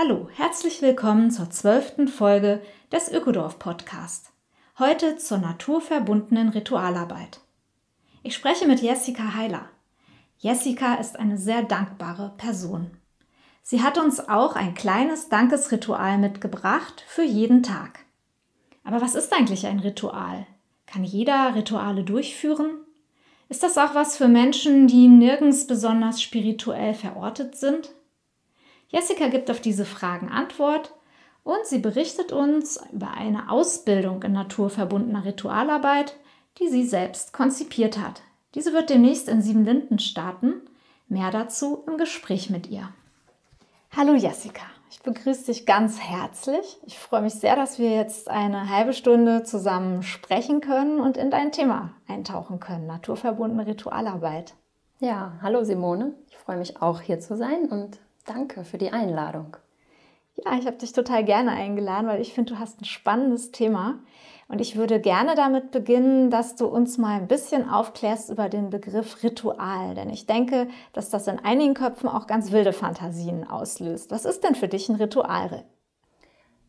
Hallo, herzlich willkommen zur zwölften Folge des Ökodorf Podcast. Heute zur naturverbundenen Ritualarbeit. Ich spreche mit Jessica Heiler. Jessica ist eine sehr dankbare Person. Sie hat uns auch ein kleines Dankesritual mitgebracht für jeden Tag. Aber was ist eigentlich ein Ritual? Kann jeder Rituale durchführen? Ist das auch was für Menschen, die nirgends besonders spirituell verortet sind? Jessica gibt auf diese Fragen Antwort und sie berichtet uns über eine Ausbildung in naturverbundener Ritualarbeit, die sie selbst konzipiert hat. Diese wird demnächst in Siebenlinden starten. Mehr dazu im Gespräch mit ihr. Hallo Jessica, ich begrüße dich ganz herzlich. Ich freue mich sehr, dass wir jetzt eine halbe Stunde zusammen sprechen können und in dein Thema eintauchen können, naturverbundene Ritualarbeit. Ja, hallo Simone. Ich freue mich auch hier zu sein und danke für die Einladung. Ja, ich habe dich total gerne eingeladen, weil ich finde, du hast ein spannendes Thema. Und ich würde gerne damit beginnen, dass du uns mal ein bisschen aufklärst über den Begriff Ritual. Denn ich denke, dass das in einigen Köpfen auch ganz wilde Fantasien auslöst. Was ist denn für dich ein Ritual?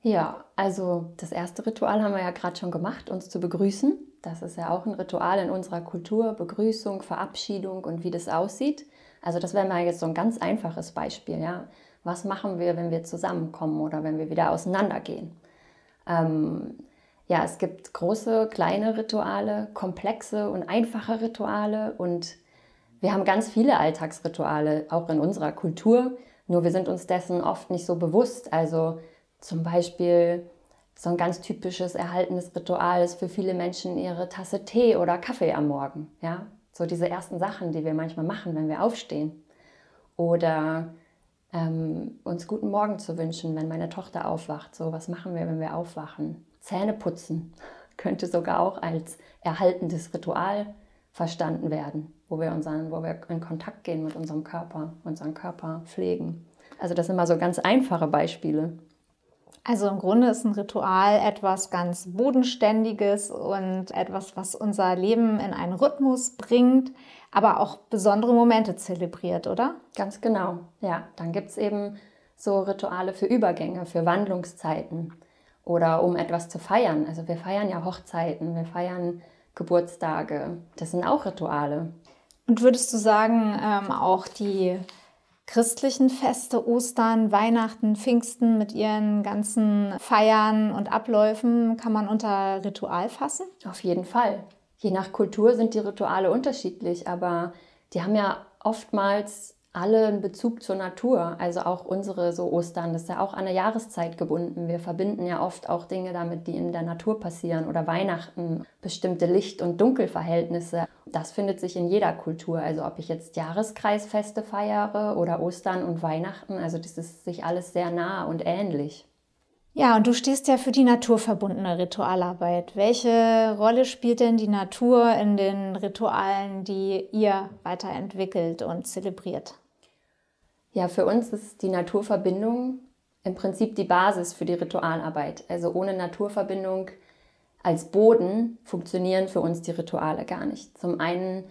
Ja, also das erste Ritual haben wir ja gerade schon gemacht, uns zu begrüßen. Das ist ja auch ein Ritual in unserer Kultur, Begrüßung, Verabschiedung und wie das aussieht. Also das wäre mal jetzt so ein ganz einfaches Beispiel, ja. Was machen wir, wenn wir zusammenkommen oder wenn wir wieder auseinandergehen? Ähm, ja, es gibt große, kleine Rituale, komplexe und einfache Rituale und wir haben ganz viele Alltagsrituale, auch in unserer Kultur, nur wir sind uns dessen oft nicht so bewusst. Also zum Beispiel so ein ganz typisches erhaltenes Ritual ist für viele Menschen ihre Tasse Tee oder Kaffee am Morgen. Ja? So diese ersten Sachen, die wir manchmal machen, wenn wir aufstehen. Oder ähm, uns guten Morgen zu wünschen, wenn meine Tochter aufwacht. So, was machen wir, wenn wir aufwachen? Zähneputzen könnte sogar auch als erhaltendes Ritual verstanden werden, wo wir, unseren, wo wir in Kontakt gehen mit unserem Körper, unseren Körper pflegen. Also das sind mal so ganz einfache Beispiele. Also im Grunde ist ein Ritual etwas ganz Bodenständiges und etwas, was unser Leben in einen Rhythmus bringt, aber auch besondere Momente zelebriert, oder? Ganz genau, ja. Dann gibt es eben so Rituale für Übergänge, für Wandlungszeiten oder um etwas zu feiern. Also wir feiern ja Hochzeiten, wir feiern Geburtstage. Das sind auch Rituale. Und würdest du sagen, ähm, auch die christlichen Feste, Ostern, Weihnachten, Pfingsten mit ihren ganzen Feiern und Abläufen kann man unter Ritual fassen? Auf jeden Fall. Je nach Kultur sind die Rituale unterschiedlich, aber die haben ja oftmals alle einen Bezug zur Natur. Also auch unsere so Ostern, das ist ja auch an eine Jahreszeit gebunden. Wir verbinden ja oft auch Dinge damit, die in der Natur passieren oder Weihnachten, bestimmte Licht- und Dunkelverhältnisse. Das findet sich in jeder Kultur. Also ob ich jetzt Jahreskreisfeste feiere oder Ostern und Weihnachten, also das ist sich alles sehr nah und ähnlich. Ja, und du stehst ja für die naturverbundene Ritualarbeit. Welche Rolle spielt denn die Natur in den Ritualen, die ihr weiterentwickelt und zelebriert? Ja, für uns ist die Naturverbindung im Prinzip die Basis für die Ritualarbeit. Also ohne Naturverbindung als Boden funktionieren für uns die Rituale gar nicht. Zum einen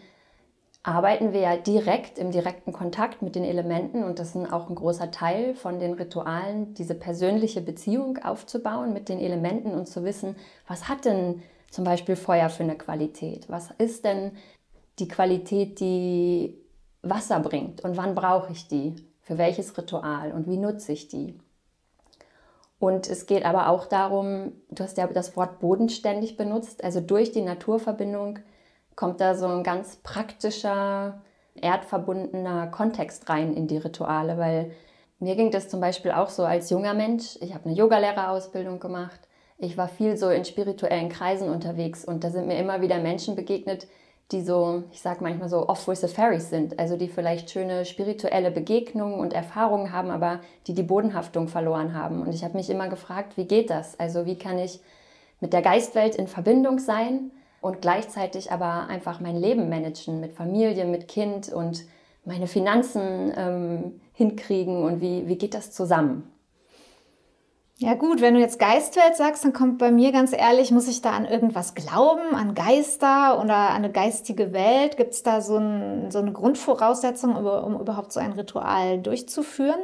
arbeiten wir ja direkt im direkten Kontakt mit den Elementen und das ist auch ein großer Teil von den Ritualen, diese persönliche Beziehung aufzubauen mit den Elementen und zu wissen, was hat denn zum Beispiel Feuer für eine Qualität? Was ist denn die Qualität, die Wasser bringt und wann brauche ich die? Für welches Ritual und wie nutze ich die? Und es geht aber auch darum, du hast ja das Wort bodenständig benutzt, also durch die Naturverbindung kommt da so ein ganz praktischer, erdverbundener Kontext rein in die Rituale, weil mir ging das zum Beispiel auch so als junger Mensch. Ich habe eine Yogalehrerausbildung gemacht. Ich war viel so in spirituellen Kreisen unterwegs und da sind mir immer wieder Menschen begegnet, die so, ich sage manchmal so off with the fairies sind, also die vielleicht schöne spirituelle Begegnungen und Erfahrungen haben, aber die die Bodenhaftung verloren haben. Und ich habe mich immer gefragt, wie geht das? Also wie kann ich mit der Geistwelt in Verbindung sein und gleichzeitig aber einfach mein Leben managen mit Familie, mit Kind und meine Finanzen ähm, hinkriegen und wie, wie geht das zusammen? Ja gut, wenn du jetzt Geistwelt sagst, dann kommt bei mir ganz ehrlich, muss ich da an irgendwas glauben, an Geister oder an eine geistige Welt? Gibt es da so, ein, so, eine Grundvoraussetzung, um überhaupt so ein Ritual durchzuführen?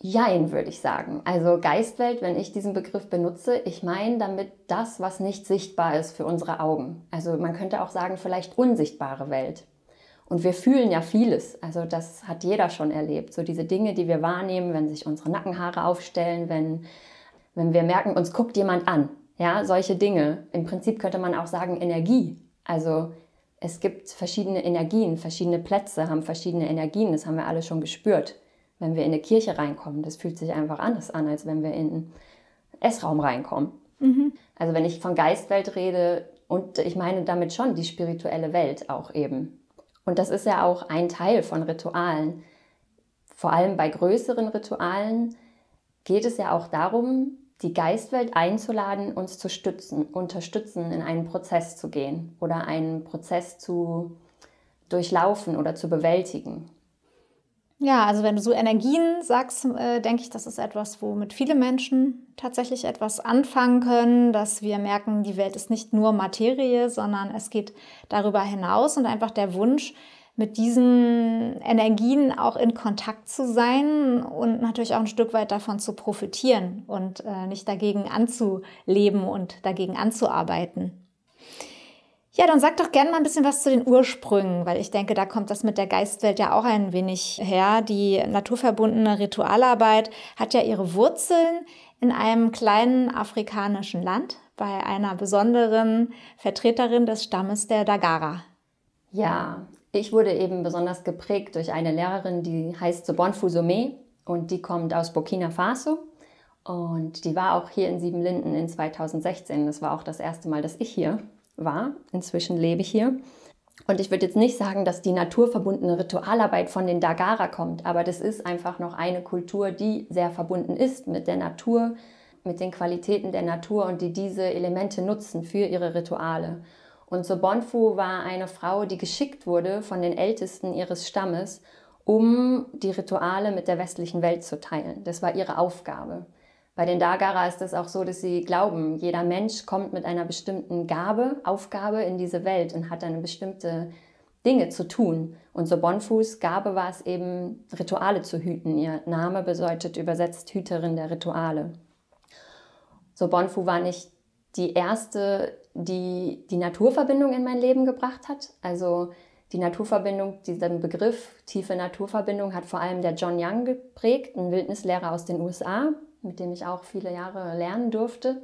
Jein, würde ich sagen. Also Geistwelt, wenn ich diesen Begriff benutze, ich meine damit das, was nicht sichtbar ist für unsere Augen. Also man könnte auch sagen, vielleicht unsichtbare Welt. Und wir fühlen ja vieles. Also das hat jeder schon erlebt. So diese Dinge, die wir wahrnehmen, wenn sich unsere Nackenhaare aufstellen, wenn, wenn wir merken, uns guckt jemand an. Ja, solche Dinge. Im Prinzip könnte man auch sagen Energie. Also es gibt verschiedene Energien, verschiedene Plätze haben verschiedene Energien. Das haben wir alle schon gespürt. Wenn wir in eine Kirche reinkommen, das fühlt sich einfach anders an, als wenn wir in einen Essraum reinkommen. Mhm. Also wenn ich von Geistwelt rede, und ich meine damit schon die spirituelle Welt auch eben. Und das ist ja auch ein Teil von Ritualen. Vor allem bei größeren Ritualen geht es ja auch darum, die Geistwelt einzuladen, uns zu stützen, unterstützen, in einen Prozess zu gehen oder einen Prozess zu durchlaufen oder zu bewältigen. Ja, also wenn du so Energien sagst, äh, denke ich, das ist etwas, womit viele Menschen tatsächlich etwas anfangen können, dass wir merken, die Welt ist nicht nur Materie, sondern es geht darüber hinaus und einfach der Wunsch, mit diesen Energien auch in Kontakt zu sein und natürlich auch ein Stück weit davon zu profitieren und äh, nicht dagegen anzuleben und dagegen anzuarbeiten. Ja, dann sag doch gerne mal ein bisschen was zu den Ursprüngen, weil ich denke, da kommt das mit der Geistwelt ja auch ein wenig her. Die naturverbundene Ritualarbeit hat ja ihre Wurzeln in einem kleinen afrikanischen Land bei einer besonderen Vertreterin des Stammes der Dagara. Ja, ich wurde eben besonders geprägt durch eine Lehrerin, die heißt Sobon Fusome und die kommt aus Burkina Faso. Und die war auch hier in Siebenlinden in 2016. Das war auch das erste Mal, dass ich hier war. Inzwischen lebe ich hier. Und ich würde jetzt nicht sagen, dass die naturverbundene Ritualarbeit von den Dagara kommt, aber das ist einfach noch eine Kultur, die sehr verbunden ist mit der Natur, mit den Qualitäten der Natur und die diese Elemente nutzen für ihre Rituale. Und Sobonfu war eine Frau, die geschickt wurde von den Ältesten ihres Stammes, um die Rituale mit der westlichen Welt zu teilen. Das war ihre Aufgabe. Bei den Dagara ist es auch so, dass sie glauben, jeder Mensch kommt mit einer bestimmten Gabe, Aufgabe in diese Welt und hat eine bestimmte Dinge zu tun. Und so Bonfus Gabe war es eben, Rituale zu hüten. Ihr Name bedeutet übersetzt Hüterin der Rituale. So Bonfu war nicht die erste, die die Naturverbindung in mein Leben gebracht hat. Also die Naturverbindung, diesen Begriff tiefe Naturverbindung hat vor allem der John Young geprägt, ein Wildnislehrer aus den USA, mit dem ich auch viele Jahre lernen durfte.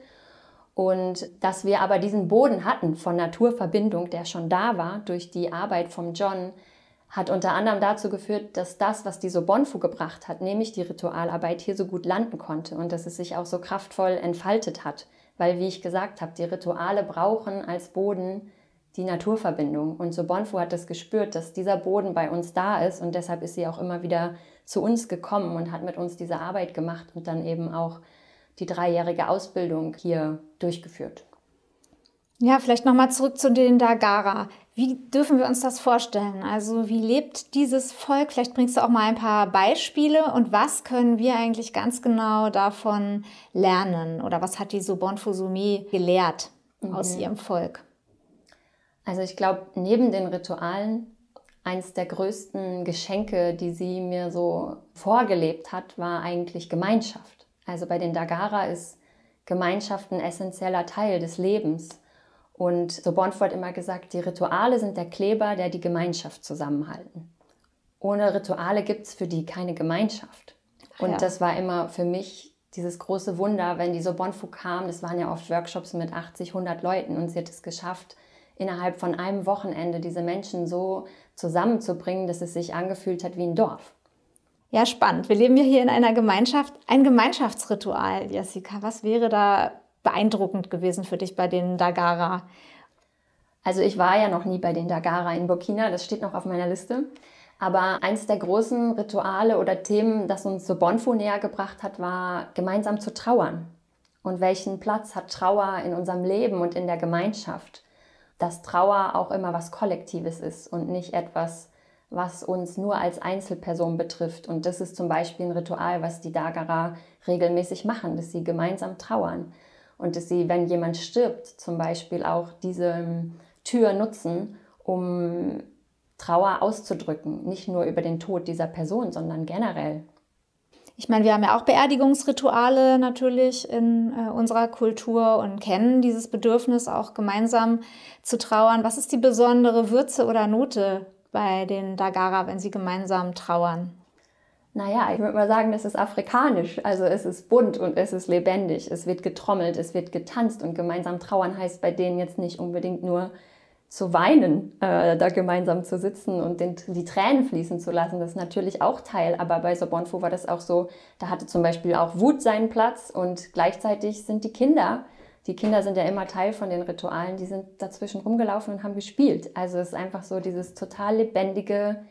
Und dass wir aber diesen Boden hatten von Naturverbindung, der schon da war durch die Arbeit vom John, hat unter anderem dazu geführt, dass das, was die Sobonfu gebracht hat, nämlich die Ritualarbeit, hier so gut landen konnte und dass es sich auch so kraftvoll entfaltet hat. Weil, wie ich gesagt habe, die Rituale brauchen als Boden die Naturverbindung. Und Sobonfu hat das gespürt, dass dieser Boden bei uns da ist und deshalb ist sie auch immer wieder zu uns gekommen und hat mit uns diese Arbeit gemacht und dann eben auch die dreijährige Ausbildung hier durchgeführt. Ja, vielleicht nochmal zurück zu den Dagara. Wie dürfen wir uns das vorstellen? Also wie lebt dieses Volk? Vielleicht bringst du auch mal ein paar Beispiele und was können wir eigentlich ganz genau davon lernen? Oder was hat die Fusumi gelehrt mhm. aus ihrem Volk? Also ich glaube, neben den Ritualen eins der größten Geschenke, die sie mir so vorgelebt hat, war eigentlich Gemeinschaft. Also bei den Dagara ist Gemeinschaft ein essentieller Teil des Lebens. Und so Bonfort immer gesagt, die Rituale sind der Kleber, der die Gemeinschaft zusammenhalten. Ohne Rituale gibt es für die keine Gemeinschaft. Und ja. das war immer für mich dieses große Wunder, wenn die so Bonfu kam, das waren ja oft Workshops mit 80, 100 Leuten und sie hat es geschafft, innerhalb von einem Wochenende diese Menschen so zusammenzubringen, dass es sich angefühlt hat wie ein Dorf. Ja, spannend. Wir leben ja hier in einer Gemeinschaft. Ein Gemeinschaftsritual, Jessica. Was wäre da beeindruckend gewesen für dich bei den Dagara? Also ich war ja noch nie bei den Dagara in Burkina, das steht noch auf meiner Liste. Aber eins der großen Rituale oder Themen, das uns so Bonfu näher gebracht hat, war gemeinsam zu trauern. Und welchen Platz hat Trauer in unserem Leben und in der Gemeinschaft? Dass Trauer auch immer was Kollektives ist und nicht etwas, was uns nur als Einzelperson betrifft. Und das ist zum Beispiel ein Ritual, was die Dagara regelmäßig machen, dass sie gemeinsam trauern. Und dass sie, wenn jemand stirbt, zum Beispiel auch diese ähm, Tür nutzen, um Trauer auszudrücken. Nicht nur über den Tod dieser Person, sondern generell. Ich meine, wir haben ja auch Beerdigungsrituale natürlich in äh, unserer Kultur und kennen dieses Bedürfnis auch gemeinsam zu trauern. Was ist die besondere Würze oder Note bei den Dagara, wenn sie gemeinsam trauern? Naja, ich würde mal sagen, es ist afrikanisch. Also es ist bunt und es ist lebendig. Es wird getrommelt, es wird getanzt und gemeinsam trauern heißt bei denen jetzt nicht unbedingt nur zu weinen, äh, da gemeinsam zu sitzen und den, die Tränen fließen zu lassen, das ist natürlich auch Teil. Aber bei Sobonfo war das auch so, da hatte zum Beispiel auch Wut seinen Platz und gleichzeitig sind die Kinder, die Kinder sind ja immer Teil von den Ritualen, die sind dazwischen rumgelaufen und haben gespielt. Also es ist einfach so dieses total lebendige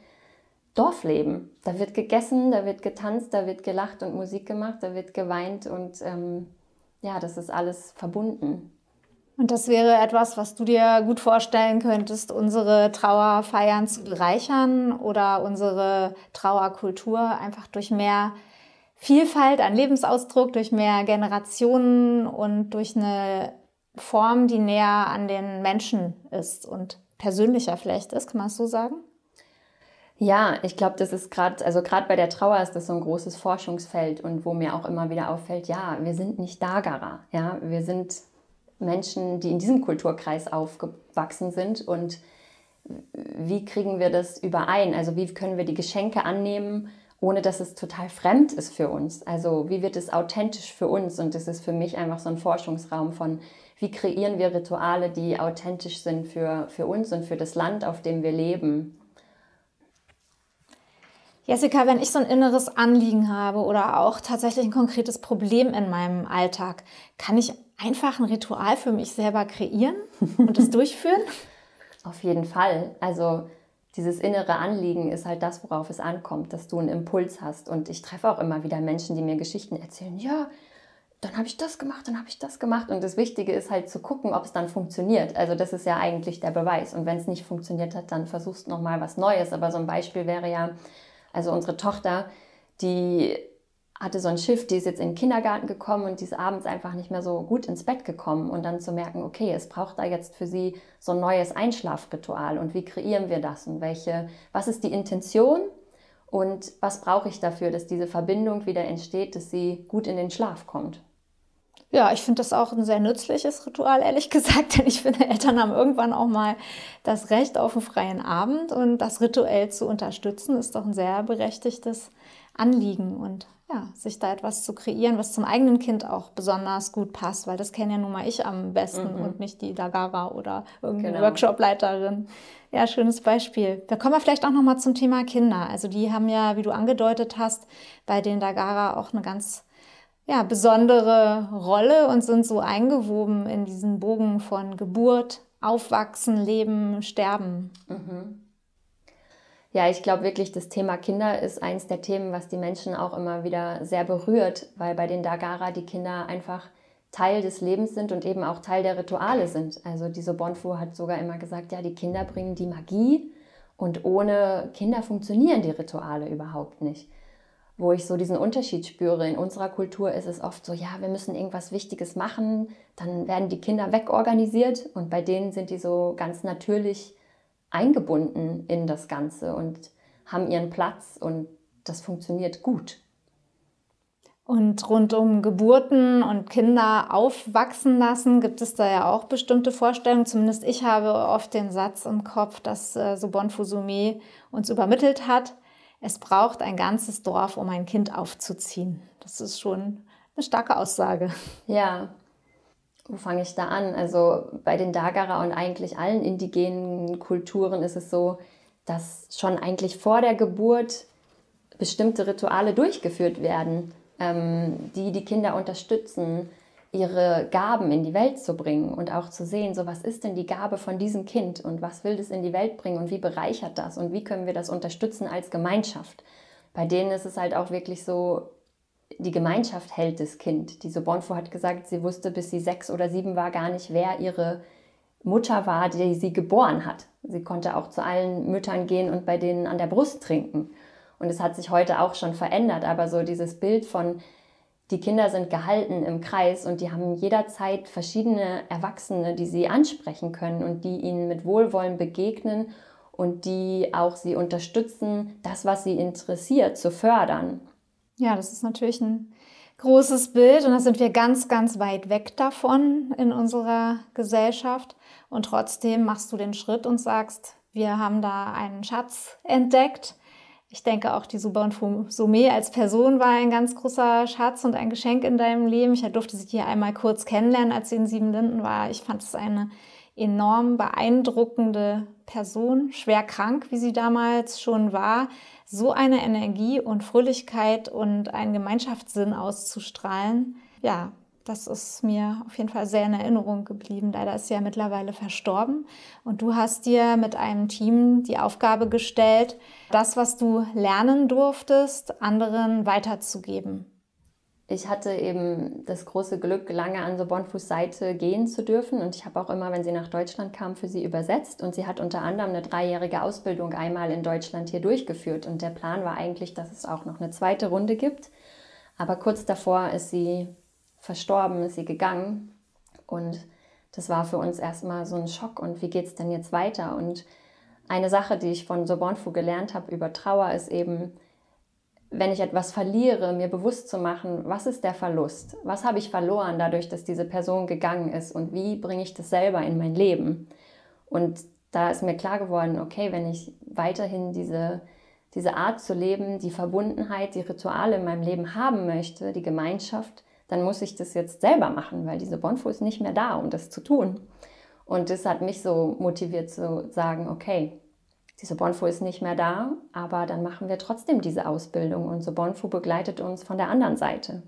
Dorfleben. Da wird gegessen, da wird getanzt, da wird gelacht und Musik gemacht, da wird geweint und ähm, ja, das ist alles verbunden. Und das wäre etwas, was du dir gut vorstellen könntest, unsere Trauerfeiern zu bereichern oder unsere Trauerkultur einfach durch mehr Vielfalt an Lebensausdruck, durch mehr Generationen und durch eine Form, die näher an den Menschen ist und persönlicher vielleicht ist, kann man es so sagen? Ja, ich glaube, das ist gerade, also gerade bei der Trauer ist das so ein großes Forschungsfeld und wo mir auch immer wieder auffällt, ja, wir sind nicht Dagara, ja, wir sind Menschen, die in diesem Kulturkreis aufgewachsen sind und wie kriegen wir das überein? Also wie können wir die Geschenke annehmen, ohne dass es total fremd ist für uns? Also wie wird es authentisch für uns? Und das ist für mich einfach so ein Forschungsraum von, wie kreieren wir Rituale, die authentisch sind für, für uns und für das Land, auf dem wir leben. Jessica, wenn ich so ein inneres Anliegen habe oder auch tatsächlich ein konkretes Problem in meinem Alltag, kann ich einfach ein Ritual für mich selber kreieren und es durchführen? Auf jeden Fall. Also dieses innere Anliegen ist halt das, worauf es ankommt, dass du einen Impuls hast. Und ich treffe auch immer wieder Menschen, die mir Geschichten erzählen, ja, dann habe ich das gemacht, dann habe ich das gemacht. Und das Wichtige ist halt zu gucken, ob es dann funktioniert. Also das ist ja eigentlich der Beweis. Und wenn es nicht funktioniert hat, dann versuchst du nochmal was Neues. Aber so ein Beispiel wäre ja, also unsere Tochter, die hatte so ein Schiff, die ist jetzt in den Kindergarten gekommen und die ist abends einfach nicht mehr so gut ins Bett gekommen. Und dann zu merken, okay, es braucht da jetzt für sie so ein neues Einschlafritual. Und wie kreieren wir das? Und welche, was ist die Intention? Und was brauche ich dafür, dass diese Verbindung wieder entsteht, dass sie gut in den Schlaf kommt? Ja, ich finde das auch ein sehr nützliches Ritual, ehrlich gesagt, denn ich finde, Eltern haben irgendwann auch mal das Recht auf einen freien Abend und das rituell zu unterstützen, ist doch ein sehr berechtigtes Anliegen und ja, sich da etwas zu kreieren, was zum eigenen Kind auch besonders gut passt, weil das kenne ja nun mal ich am besten mhm. und nicht die Dagara oder irgendeine genau. Workshopleiterin. Ja, schönes Beispiel. Da kommen wir vielleicht auch noch mal zum Thema Kinder. Also die haben ja, wie du angedeutet hast, bei den Dagara auch eine ganz ja, besondere Rolle und sind so eingewoben in diesen Bogen von Geburt, Aufwachsen, Leben, Sterben. Mhm. Ja, ich glaube wirklich, das Thema Kinder ist eins der Themen, was die Menschen auch immer wieder sehr berührt, weil bei den Dagara die Kinder einfach Teil des Lebens sind und eben auch Teil der Rituale sind. Also diese Bonfu hat sogar immer gesagt, ja, die Kinder bringen die Magie und ohne Kinder funktionieren die Rituale überhaupt nicht wo ich so diesen Unterschied spüre. In unserer Kultur ist es oft so, ja, wir müssen irgendwas Wichtiges machen, dann werden die Kinder wegorganisiert und bei denen sind die so ganz natürlich eingebunden in das Ganze und haben ihren Platz und das funktioniert gut. Und rund um Geburten und Kinder aufwachsen lassen, gibt es da ja auch bestimmte Vorstellungen. Zumindest ich habe oft den Satz im Kopf, dass äh, Sobon Fusume uns übermittelt hat es braucht ein ganzes Dorf, um ein Kind aufzuziehen. Das ist schon eine starke Aussage. Ja. Wo fange ich da an? Also bei den Dagara und eigentlich allen indigenen Kulturen ist es so, dass schon eigentlich vor der Geburt bestimmte Rituale durchgeführt werden, ähm, die die Kinder unterstützen, ihre Gaben in die Welt zu bringen und auch zu sehen, so was ist denn die Gabe von diesem Kind und was will das in die Welt bringen und wie bereichert das und wie können wir das unterstützen als Gemeinschaft. Bei denen ist es halt auch wirklich so, die Gemeinschaft hält das Kind. Diese Bonfo hat gesagt, sie wusste, bis sie sechs oder sieben war, gar nicht, wer ihre Mutter war, die sie geboren hat. Sie konnte auch zu allen Müttern gehen und bei denen an der Brust trinken. Und es hat sich heute auch schon verändert, aber so dieses Bild von, die Kinder sind gehalten im Kreis und die haben jederzeit verschiedene Erwachsene, die sie ansprechen können und die ihnen mit Wohlwollen begegnen und die auch sie unterstützen, das, was sie interessiert, zu fördern. Ja, das ist natürlich ein großes Bild und da sind wir ganz, ganz weit weg davon in unserer Gesellschaft. Und trotzdem machst du den Schritt und sagst, wir haben da einen Schatz entdeckt ich denke auch die Suba und Sume als Person war ein ganz großer Schatz und ein Geschenk in deinem Leben. Ich durfte sie hier einmal kurz kennenlernen, als sie in Siebenlinden war. Ich fand es eine enorm beeindruckende Person, schwer krank, wie sie damals schon war, so eine Energie und Fröhlichkeit und einen Gemeinschaftssinn auszustrahlen. Ja, das ist mir auf jeden Fall sehr in Erinnerung geblieben. Leider ist sie ja mittlerweile verstorben. Und du hast dir mit einem Team die Aufgabe gestellt, das, was du lernen durftest, anderen weiterzugeben. Ich hatte eben das große Glück, lange an so Bonfuß Seite gehen zu dürfen. Und ich habe auch immer, wenn sie nach Deutschland kam, für sie übersetzt. Und sie hat unter anderem eine dreijährige Ausbildung einmal in Deutschland hier durchgeführt. Und der Plan war eigentlich, dass es auch noch eine zweite Runde gibt. Aber kurz davor ist sie verstorben, ist sie gegangen. Und das war für uns erstmal so ein Schock. Und wie geht es denn jetzt weiter? Und eine Sache, die ich von Sobonfu gelernt habe über Trauer, ist eben, wenn ich etwas verliere, mir bewusst zu machen, was ist der Verlust? Was habe ich verloren dadurch, dass diese Person gegangen ist? Und wie bringe ich das selber in mein Leben? Und da ist mir klar geworden, okay, wenn ich weiterhin diese, diese Art zu leben, die Verbundenheit, die Rituale in meinem Leben haben möchte, die Gemeinschaft, dann muss ich das jetzt selber machen, weil diese Bonfo ist nicht mehr da, um das zu tun. Und das hat mich so motiviert zu sagen, okay, diese Bonfo ist nicht mehr da, aber dann machen wir trotzdem diese Ausbildung und so Bonfo begleitet uns von der anderen Seite.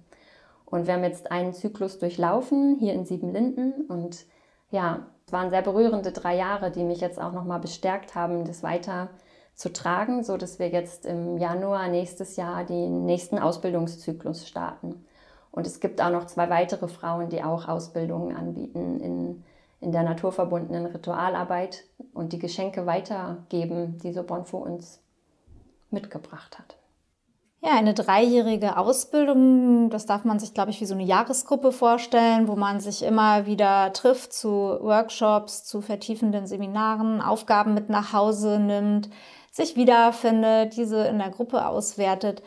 Und wir haben jetzt einen Zyklus durchlaufen hier in Siebenlinden und ja, es waren sehr berührende drei Jahre, die mich jetzt auch nochmal bestärkt haben, das weiter zu tragen, so dass wir jetzt im Januar nächstes Jahr den nächsten Ausbildungszyklus starten. Und es gibt auch noch zwei weitere Frauen, die auch Ausbildungen anbieten in, in der naturverbundenen Ritualarbeit und die Geschenke weitergeben, die so Bonfo uns mitgebracht hat. Ja, eine dreijährige Ausbildung, das darf man sich, glaube ich, wie so eine Jahresgruppe vorstellen, wo man sich immer wieder trifft zu Workshops, zu vertiefenden Seminaren, Aufgaben mit nach Hause nimmt, sich wiederfindet, diese in der Gruppe auswertet.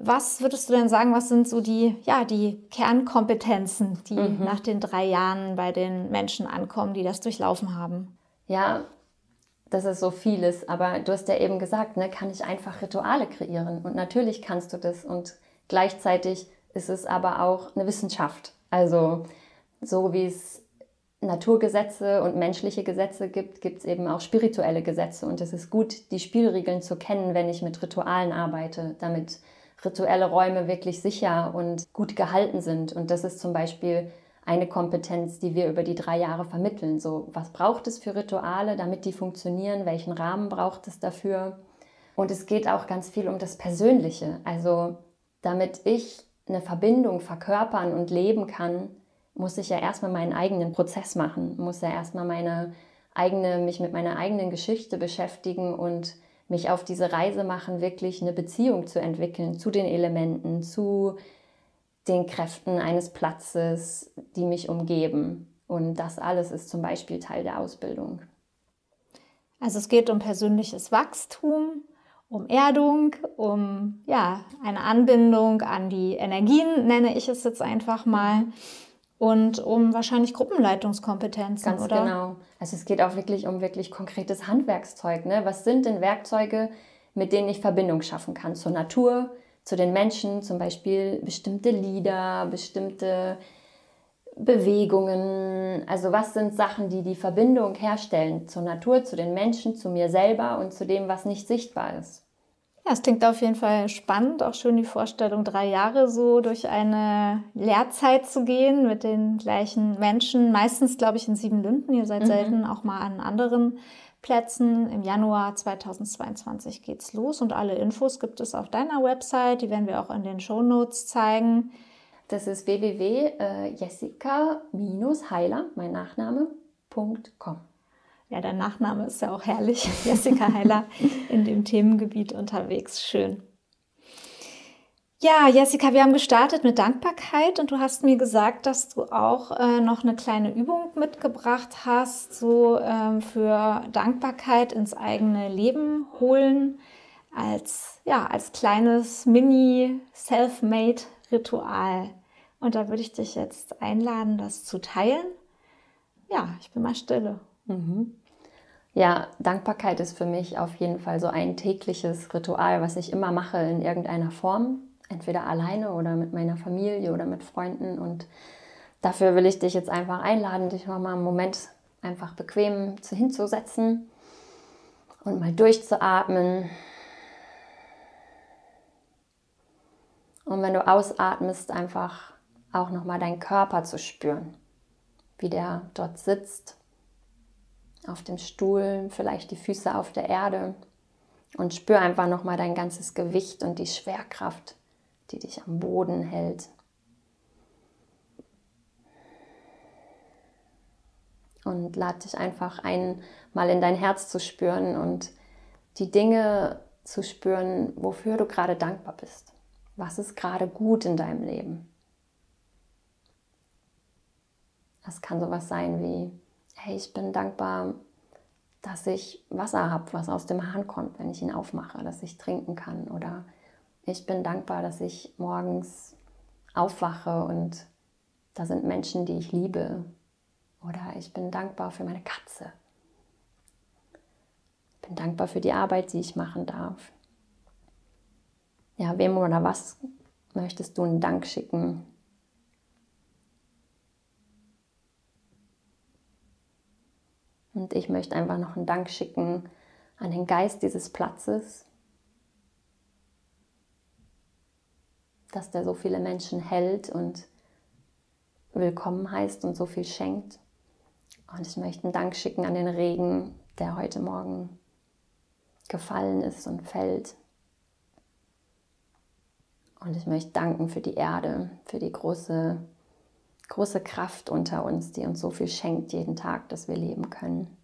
Was würdest du denn sagen, was sind so die, ja, die Kernkompetenzen, die mhm. nach den drei Jahren bei den Menschen ankommen, die das durchlaufen haben? Ja, das ist so vieles, aber du hast ja eben gesagt, ne, kann ich einfach Rituale kreieren und natürlich kannst du das und gleichzeitig ist es aber auch eine Wissenschaft. Also so wie es Naturgesetze und menschliche Gesetze gibt, gibt es eben auch spirituelle Gesetze und es ist gut, die Spielregeln zu kennen, wenn ich mit Ritualen arbeite, damit rituelle Räume wirklich sicher und gut gehalten sind. Und das ist zum Beispiel eine Kompetenz, die wir über die drei Jahre vermitteln. So, was braucht es für Rituale, damit die funktionieren? Welchen Rahmen braucht es dafür? Und es geht auch ganz viel um das Persönliche. Also, damit ich eine Verbindung verkörpern und leben kann, muss ich ja erstmal meinen eigenen Prozess machen, muss ja erstmal meine eigene, mich mit meiner eigenen Geschichte beschäftigen und mich auf diese Reise machen, wirklich eine Beziehung zu entwickeln zu den Elementen, zu den Kräften eines Platzes, die mich umgeben. Und das alles ist zum Beispiel Teil der Ausbildung. Also es geht um persönliches Wachstum, um Erdung, um ja, eine Anbindung an die Energien, nenne ich es jetzt einfach mal und um wahrscheinlich Gruppenleitungskompetenzen, Ganz oder? genau. Also es geht auch wirklich um wirklich konkretes Handwerkszeug. Ne? Was sind denn Werkzeuge, mit denen ich Verbindung schaffen kann zur Natur, zu den Menschen, zum Beispiel bestimmte Lieder, bestimmte Bewegungen. Also was sind Sachen, die die Verbindung herstellen zur Natur, zu den Menschen, zu mir selber und zu dem, was nicht sichtbar ist. Ja, es klingt auf jeden Fall spannend, auch schön die Vorstellung, drei Jahre so durch eine Lehrzeit zu gehen mit den gleichen Menschen. Meistens, glaube ich, in Siebenlünden. Ihr seid mhm. selten auch mal an anderen Plätzen. Im Januar 2022 geht's los und alle Infos gibt es auf deiner Website. Die werden wir auch in den Show Notes zeigen. Das ist www.jessica-heiler, mein Nachname.com. Ja, dein Nachname ist ja auch herrlich. Jessica Heiler in dem Themengebiet unterwegs. Schön. Ja, Jessica, wir haben gestartet mit Dankbarkeit und du hast mir gesagt, dass du auch äh, noch eine kleine Übung mitgebracht hast, so ähm, für Dankbarkeit ins eigene Leben holen, als, ja, als kleines Mini-Self-Made-Ritual. Und da würde ich dich jetzt einladen, das zu teilen. Ja, ich bin mal stille. Mhm. Ja, Dankbarkeit ist für mich auf jeden Fall so ein tägliches Ritual, was ich immer mache in irgendeiner Form entweder alleine oder mit meiner Familie oder mit Freunden. Und dafür will ich dich jetzt einfach einladen, dich mal einen Moment einfach bequem hinzusetzen und mal durchzuatmen. Und wenn du ausatmest, einfach auch nochmal deinen Körper zu spüren, wie der dort sitzt, auf dem Stuhl, vielleicht die Füße auf der Erde. Und spür einfach nochmal dein ganzes Gewicht und die Schwerkraft die dich am Boden hält. Und lad dich einfach ein, mal in dein Herz zu spüren und die Dinge zu spüren, wofür du gerade dankbar bist. Was ist gerade gut in deinem Leben? Das kann sowas sein wie, hey, ich bin dankbar, dass ich Wasser habe, was aus dem Hahn kommt, wenn ich ihn aufmache, dass ich trinken kann. Oder ich bin dankbar, dass ich morgens aufwache und da sind Menschen, die ich liebe. Oder ich bin dankbar für meine Katze. Ich bin dankbar für die Arbeit, die ich machen darf. Ja, wem oder was möchtest du einen Dank schicken? Und ich möchte einfach noch einen Dank schicken an den Geist dieses Platzes, dass der so viele Menschen hält und willkommen heißt und so viel schenkt. Und ich möchte einen Dank schicken an den Regen, der heute Morgen gefallen ist und fällt. Und ich möchte danken für die Erde, für die große, große Kraft unter uns, die uns so viel schenkt jeden Tag, dass wir leben können.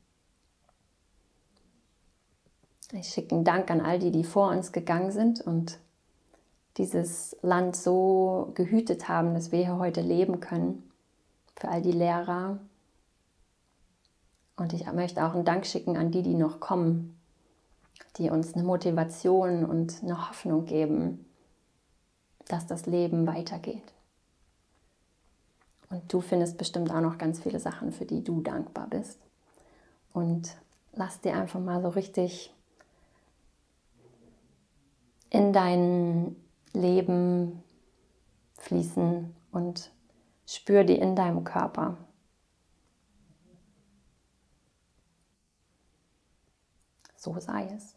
Ich schicke einen Dank an all die, die vor uns gegangen sind und dieses Land so gehütet haben, dass wir hier heute leben können. Für all die Lehrer. Und ich möchte auch einen Dank schicken an die, die noch kommen, die uns eine Motivation und eine Hoffnung geben, dass das Leben weitergeht. Und du findest bestimmt auch noch ganz viele Sachen, für die du dankbar bist. Und lass dir einfach mal so richtig in deinen Leben fließen und spür die in deinem Körper. So sei es.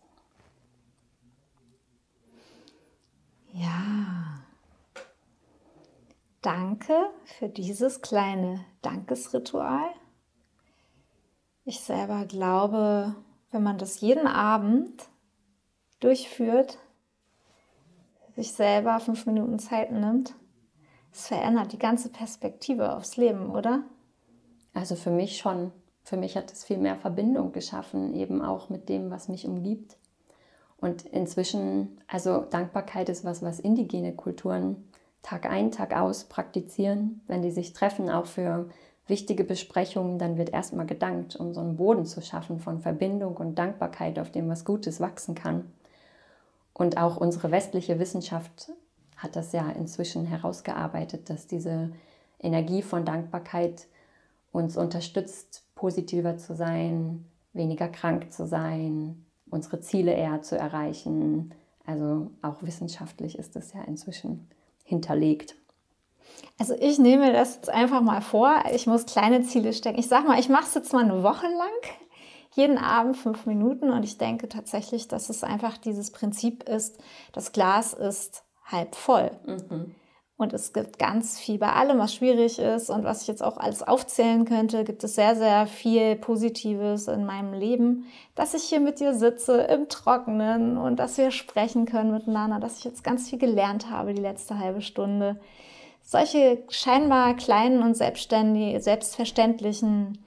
Ja. Danke für dieses kleine Dankesritual. Ich selber glaube, wenn man das jeden Abend durchführt, sich selber fünf Minuten Zeit nimmt, es verändert die ganze Perspektive aufs Leben, oder? Also für mich schon. Für mich hat es viel mehr Verbindung geschaffen, eben auch mit dem, was mich umgibt. Und inzwischen, also Dankbarkeit ist was, was indigene Kulturen Tag ein, Tag aus praktizieren. Wenn die sich treffen, auch für wichtige Besprechungen, dann wird erstmal gedankt, um so einen Boden zu schaffen von Verbindung und Dankbarkeit, auf dem was Gutes wachsen kann. Und auch unsere westliche Wissenschaft hat das ja inzwischen herausgearbeitet, dass diese Energie von Dankbarkeit uns unterstützt, positiver zu sein, weniger krank zu sein, unsere Ziele eher zu erreichen. Also auch wissenschaftlich ist das ja inzwischen hinterlegt. Also ich nehme das jetzt einfach mal vor. Ich muss kleine Ziele stecken. Ich sage mal, ich mache es jetzt mal eine Woche lang jeden Abend fünf Minuten und ich denke tatsächlich, dass es einfach dieses Prinzip ist, das Glas ist halb voll. Mhm. Und es gibt ganz viel bei allem, was schwierig ist und was ich jetzt auch alles aufzählen könnte, gibt es sehr, sehr viel Positives in meinem Leben, dass ich hier mit dir sitze im Trockenen und dass wir sprechen können miteinander, dass ich jetzt ganz viel gelernt habe die letzte halbe Stunde. Solche scheinbar kleinen und selbstverständlichen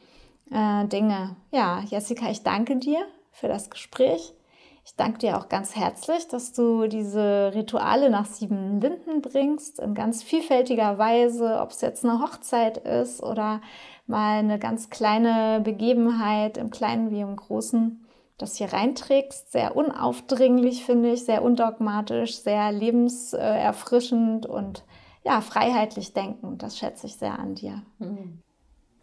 äh, Dinge. Ja, Jessica, ich danke dir für das Gespräch. Ich danke dir auch ganz herzlich, dass du diese Rituale nach sieben Linden bringst, in ganz vielfältiger Weise, ob es jetzt eine Hochzeit ist oder mal eine ganz kleine Begebenheit im Kleinen wie im Großen, das hier reinträgst. Sehr unaufdringlich, finde ich, sehr undogmatisch, sehr lebenserfrischend und ja, freiheitlich denken. Das schätze ich sehr an dir. Mhm.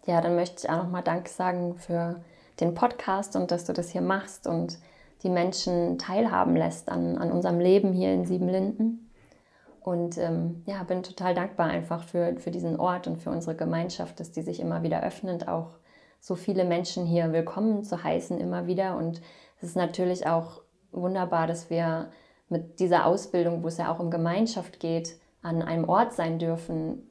Ja, dann möchte ich auch nochmal Danke sagen für den Podcast und dass du das hier machst und die Menschen teilhaben lässt an, an unserem Leben hier in Siebenlinden. Und ähm, ja, bin total dankbar einfach für, für diesen Ort und für unsere Gemeinschaft, dass die sich immer wieder öffnet, auch so viele Menschen hier willkommen zu heißen immer wieder. Und es ist natürlich auch wunderbar, dass wir mit dieser Ausbildung, wo es ja auch um Gemeinschaft geht, an einem Ort sein dürfen,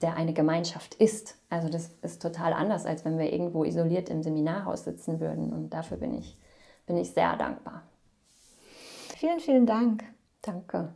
der eine Gemeinschaft ist. Also das ist total anders, als wenn wir irgendwo isoliert im Seminarhaus sitzen würden. Und dafür bin ich bin ich sehr dankbar. Vielen, vielen Dank. Danke.